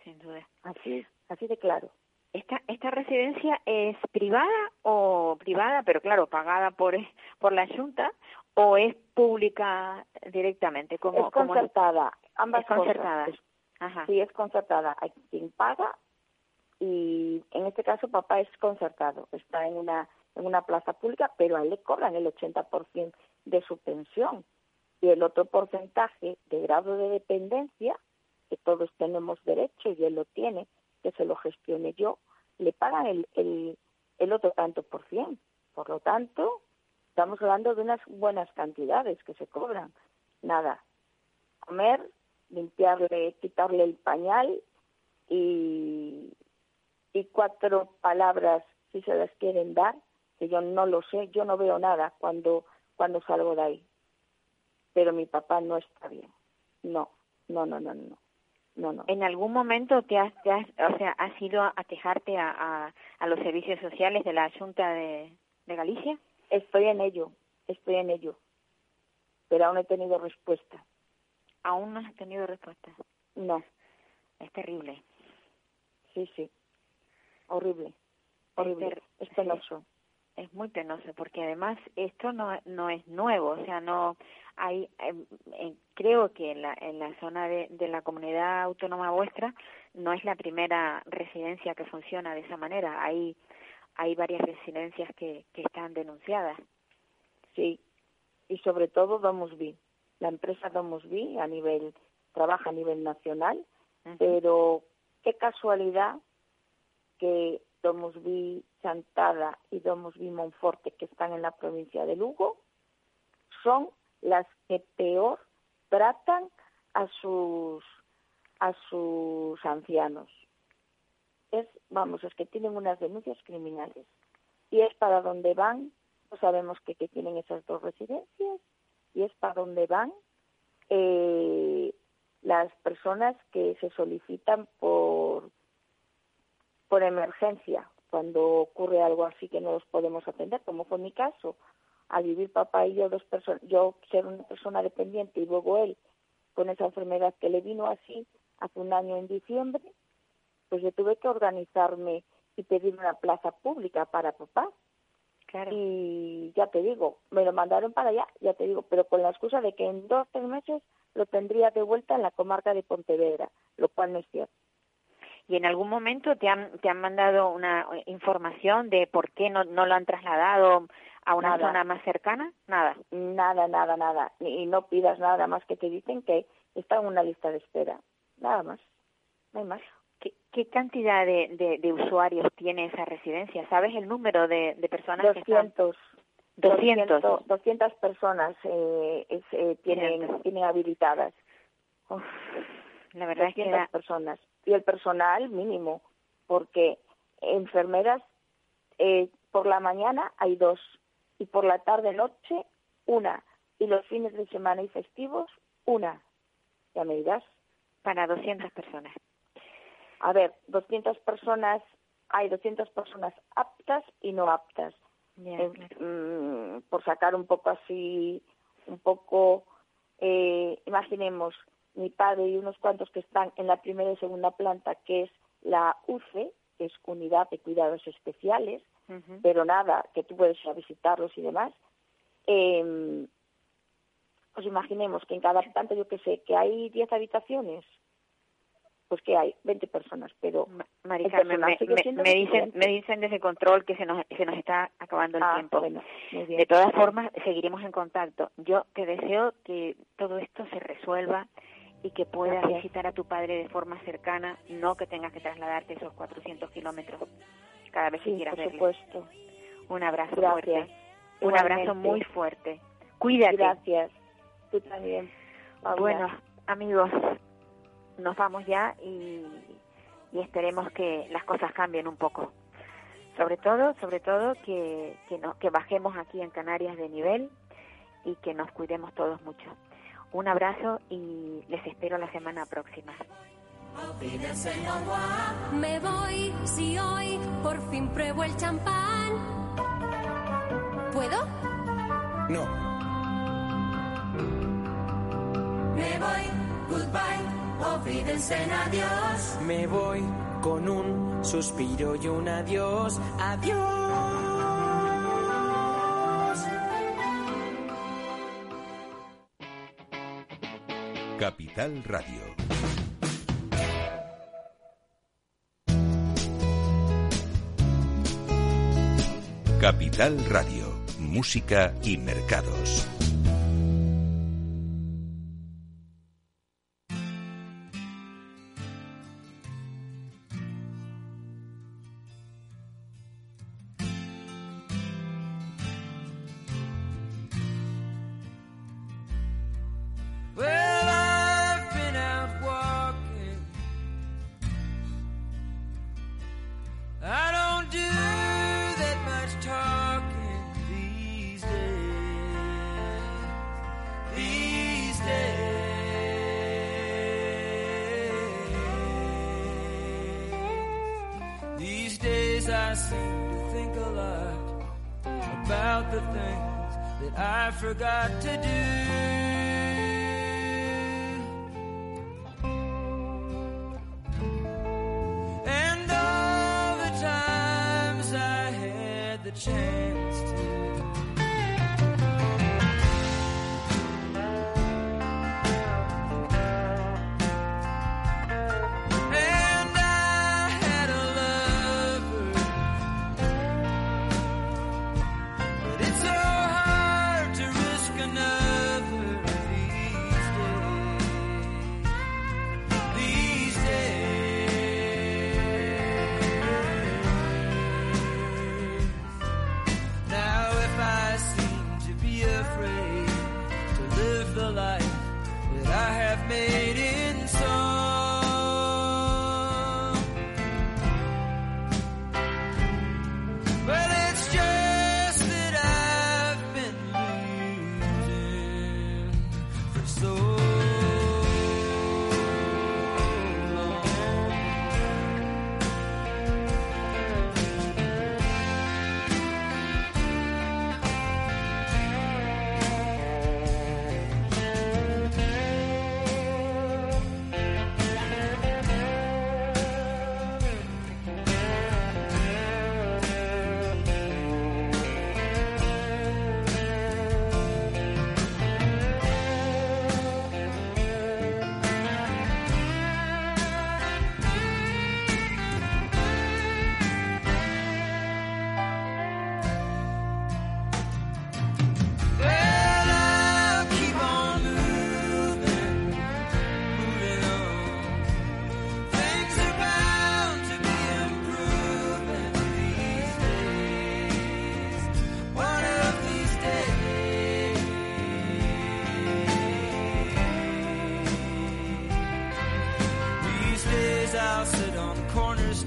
Sin duda. Así, así de claro. ¿Esta, ¿Esta residencia es privada o privada, pero claro, pagada por, por la Junta o es pública directamente? Como, es concertada, ambas es concertada. Ajá. Sí, es concertada. Hay quien paga y en este caso papá es concertado. Está en una, en una plaza pública, pero a él le cobran el 80% de su pensión. Y el otro porcentaje de grado de dependencia, que todos tenemos derecho y él lo tiene, que se lo gestione yo, le pagan el, el, otro tanto por cien. Por lo tanto, estamos hablando de unas buenas cantidades que se cobran. Nada, comer, limpiarle, quitarle el pañal y, y cuatro palabras si se las quieren dar, que yo no lo sé, yo no veo nada cuando, cuando salgo de ahí. Pero mi papá no está bien. No, no, no, no, no. No, no. ¿En algún momento te has, te has o sea, has ido a quejarte a, a, a, los servicios sociales de la Junta de, de Galicia? Estoy en ello, estoy en ello, pero aún no he tenido respuesta. ¿Aún no has tenido respuesta? No. Es terrible. Sí, sí. Horrible. Horrible. Es, penoso. Es muy penoso porque además esto no, no es nuevo, o sea, no hay, eh, creo que en la, en la zona de, de la comunidad autónoma vuestra no es la primera residencia que funciona de esa manera. Hay, hay varias residencias que, que están denunciadas. Sí, y sobre todo Domusby. La empresa Domusby a nivel, trabaja a nivel nacional, pero qué casualidad que Domusby Chantada y Domusby Monforte, que están en la provincia de Lugo, son las que peor tratan a sus a sus ancianos. Es, vamos, es que tienen unas denuncias criminales. Y es para donde van, no sabemos que, que tienen esas dos residencias, y es para donde van eh, las personas que se solicitan por por emergencia, cuando ocurre algo así que no los podemos atender, como fue mi caso, al vivir papá y yo dos personas, yo ser una persona dependiente y luego él con esa enfermedad que le vino así hace un año en diciembre, pues yo tuve que organizarme y pedir una plaza pública para papá. Claro. Y ya te digo, me lo mandaron para allá, ya te digo, pero con la excusa de que en dos, tres meses lo tendría de vuelta en la comarca de Pontevedra, lo cual no es cierto y en algún momento te han, te han mandado una información de por qué no, no lo han trasladado a una zona más cercana? Nada. Nada, nada, nada. Y no pidas nada más que te dicen que está en una lista de espera. Nada más. No hay más. ¿Qué, qué cantidad de, de, de, usuarios tiene esa residencia? ¿Sabes el número de, de personas 200, que están? 200. 200, 200 personas eh, es, eh, tienen, tienen habilitadas. Uf, la verdad es que era... personas y el personal mínimo, porque enfermeras eh, por la mañana hay dos y por la tarde noche una y los fines de semana y festivos una. Ya me dirás. Para 200 personas. A ver, 200 personas, hay 200 personas aptas y no aptas. Yeah, eh, mm, por sacar un poco así, un poco, eh, imaginemos, mi padre y unos cuantos que están en la primera y segunda planta, que es la UCE, que es Unidad de Cuidados Especiales, uh -huh. pero nada, que tú puedes ir a visitarlos y demás. Eh, pues imaginemos que en cada planta, yo que sé, que hay 10 habitaciones, pues que hay 20 personas, pero Marica, me, me, me, dicen, me dicen desde control que se nos, se nos está acabando el ah, tiempo. Bueno, de todas formas, seguiremos en contacto. Yo te deseo que todo esto se resuelva y que puedas Gracias. visitar a tu padre de forma cercana, no que tengas que trasladarte esos 400 kilómetros cada vez que quieras por verle. supuesto. Un abrazo Gracias. fuerte. Un abrazo muy fuerte. Cuídate. Gracias. Tú también. Paula. Bueno, amigos, nos vamos ya y, y esperemos que las cosas cambien un poco. Sobre todo, sobre todo que, que, no, que bajemos aquí en Canarias de nivel y que nos cuidemos todos mucho. Un abrazo y les espero la semana próxima. Me voy si hoy por fin pruebo el champán. ¿Puedo? No, Me voy, goodbye, olvídense en adiós. Me voy con un suspiro y un adiós. Adiós. Capital Radio. Capital Radio, música y mercados.